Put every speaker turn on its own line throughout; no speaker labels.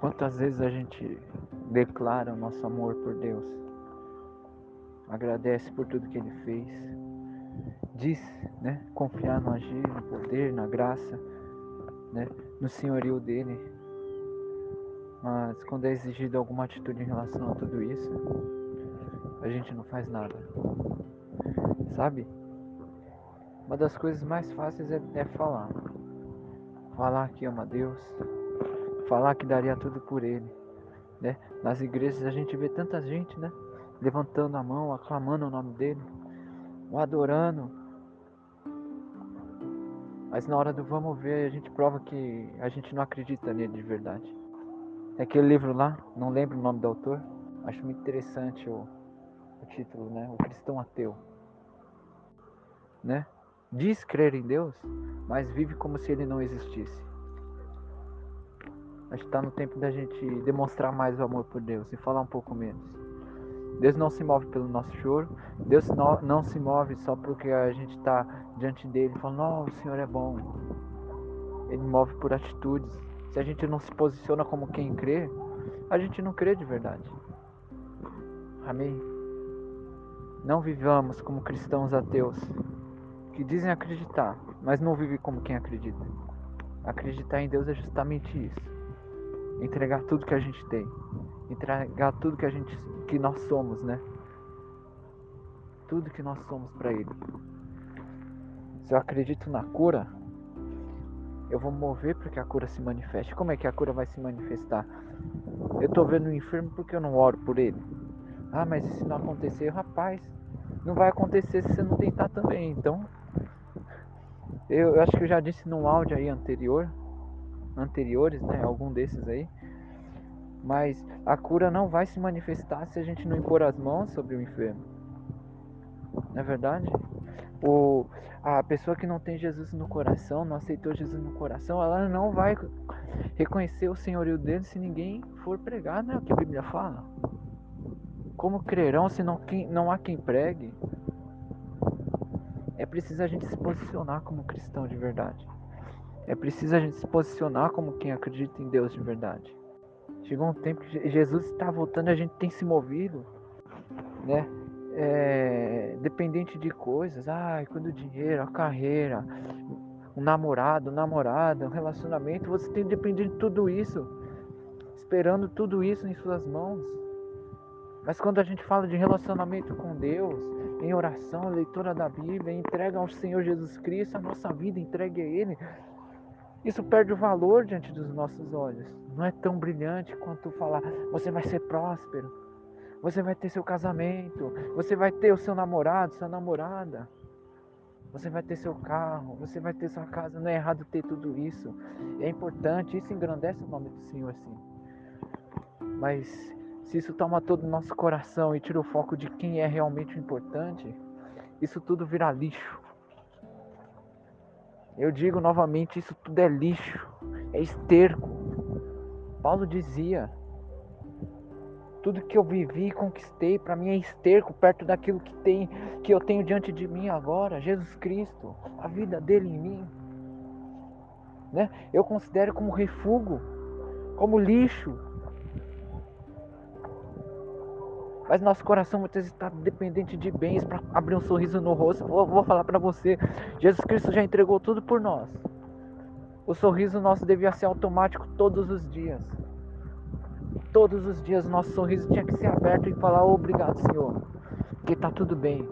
Quantas vezes a gente declara o nosso amor por Deus, agradece por tudo que Ele fez, diz, né, confiar no agir, no poder, na graça, né, no senhorio dele. Mas quando é exigido alguma atitude em relação a tudo isso, a gente não faz nada. Sabe? Uma das coisas mais fáceis é, é falar. Falar que ama Deus, falar que daria tudo por Ele. Né? Nas igrejas a gente vê tanta gente, né? Levantando a mão, aclamando o nome dele, o adorando. Mas na hora do vamos ver, a gente prova que a gente não acredita nele de verdade. É aquele livro lá, não lembro o nome do autor, acho muito interessante o, o título, né? O cristão ateu. Né? Diz crer em Deus, mas vive como se ele não existisse. Acho que está no tempo da gente demonstrar mais o amor por Deus e falar um pouco menos. Deus não se move pelo nosso choro, Deus não, se move só porque a gente está diante dele falando, oh, o Senhor é bom. Ele move por atitudes. Se a gente não se posiciona como quem crê, a gente não crê de verdade. Amém? Não vivamos como cristãos ateus, que dizem acreditar, mas não vivem como quem acredita. Acreditar em Deus é justamente isso entregar tudo que a gente tem, entregar tudo que a gente que nós somos, né? Tudo que nós somos para ele. Se eu acredito na cura, eu vou mover para que a cura se manifeste. Como é que a cura vai se manifestar? Eu estou vendo o enfermo porque eu não oro por ele. Ah, mas se não acontecer, rapaz, não vai acontecer se você não tentar também. Então, eu, eu acho que eu já disse num áudio aí anterior anteriores, né? Algum desses aí. Mas a cura não vai se manifestar se a gente não impor as mãos sobre o enfermo. Não é verdade? O, a pessoa que não tem Jesus no coração, não aceitou Jesus no coração, ela não vai reconhecer o senhorio dele se ninguém for pregar, né? O que a Bíblia fala. Como crerão se não, quem, não há quem pregue? É preciso a gente se posicionar como cristão de verdade. É preciso a gente se posicionar como quem acredita em Deus de verdade. Chegou um tempo que Jesus está voltando e a gente tem se movido, né? É, dependente de coisas, ai, quando o dinheiro, a carreira, um namorado, namorada, um relacionamento, você tem dependente de tudo isso, esperando tudo isso em suas mãos. Mas quando a gente fala de relacionamento com Deus, em oração, leitura da Bíblia, entrega ao Senhor Jesus Cristo a nossa vida, entregue a Ele, isso perde o valor diante dos nossos olhos. Não é tão brilhante quanto falar, você vai ser próspero, você vai ter seu casamento, você vai ter o seu namorado, sua namorada, você vai ter seu carro, você vai ter sua casa. Não é errado ter tudo isso. É importante, isso engrandece o nome do Senhor, sim. Mas se isso toma todo o nosso coração e tira o foco de quem é realmente importante, isso tudo vira lixo. Eu digo novamente, isso tudo é lixo, é esterco. Paulo dizia: tudo que eu vivi e conquistei para mim é esterco perto daquilo que tem que eu tenho diante de mim agora, Jesus Cristo, a vida dele em mim. Né? Eu considero como refúgio, como lixo, Mas nosso coração muitas vezes está dependente de bens para abrir um sorriso no rosto. Vou, vou falar para você: Jesus Cristo já entregou tudo por nós. O sorriso nosso devia ser automático todos os dias. Todos os dias nosso sorriso tinha que ser aberto e falar obrigado, Senhor, que está tudo bem.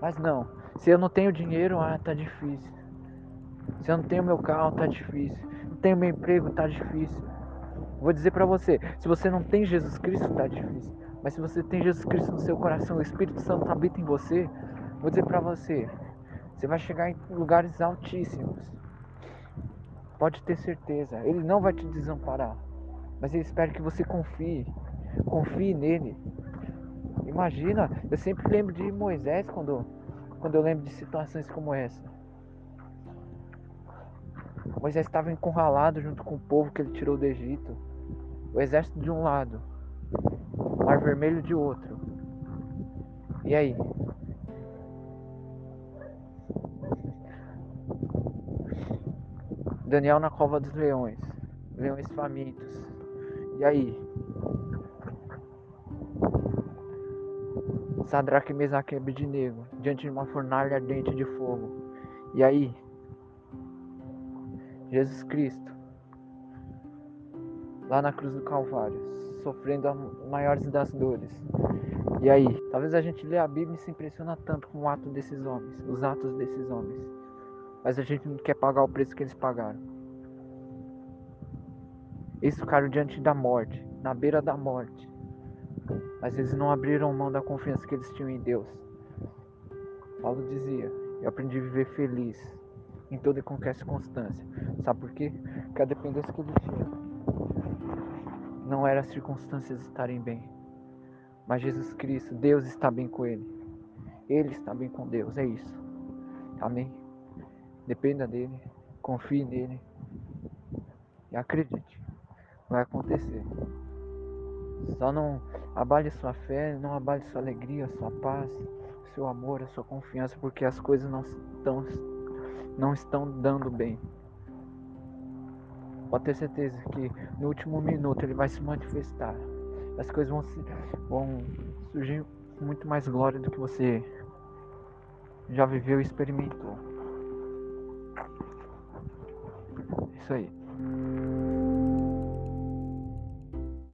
Mas não, se eu não tenho dinheiro, ah, tá difícil. Se eu não tenho meu carro, tá difícil. Não tenho meu emprego, tá difícil. Vou dizer para você, se você não tem Jesus Cristo, tá difícil. Mas se você tem Jesus Cristo no seu coração, o Espírito Santo habita em você, vou dizer para você, você vai chegar em lugares altíssimos. Pode ter certeza, ele não vai te desamparar. Mas ele espera que você confie. Confie nele. Imagina, eu sempre lembro de Moisés quando, quando eu lembro de situações como essa. Moisés estava encurralado junto com o povo que ele tirou do Egito. O exército de um lado, Mar Vermelho de outro. E aí? Daniel na cova dos leões, leões famintos. E aí? Sadraque, Mesaque e Abednego, diante de uma fornalha ardente de fogo. E aí? Jesus Cristo, lá na cruz do Calvário, sofrendo as maiores das dores. E aí? Talvez a gente lê a Bíblia e se impressiona tanto com o ato desses homens, os atos desses homens. Mas a gente não quer pagar o preço que eles pagaram. Eles ficaram diante da morte, na beira da morte. Mas eles não abriram mão da confiança que eles tinham em Deus. Paulo dizia: Eu aprendi a viver feliz em toda e qualquer circunstância. Sabe por quê? Porque a dependência que ele tinha não era as circunstâncias estarem bem, mas Jesus Cristo, Deus está bem com ele. Ele está bem com Deus, é isso. Amém? Dependa dele, confie nele e acredite. Vai acontecer. Só não abale sua fé, não abale sua alegria, sua paz, seu amor, a sua confiança, porque as coisas não estão, não estão dando bem. Pode ter certeza que no último minuto ele vai se manifestar. As coisas vão, se, vão surgir muito mais glória do que você já viveu e experimentou. Isso aí.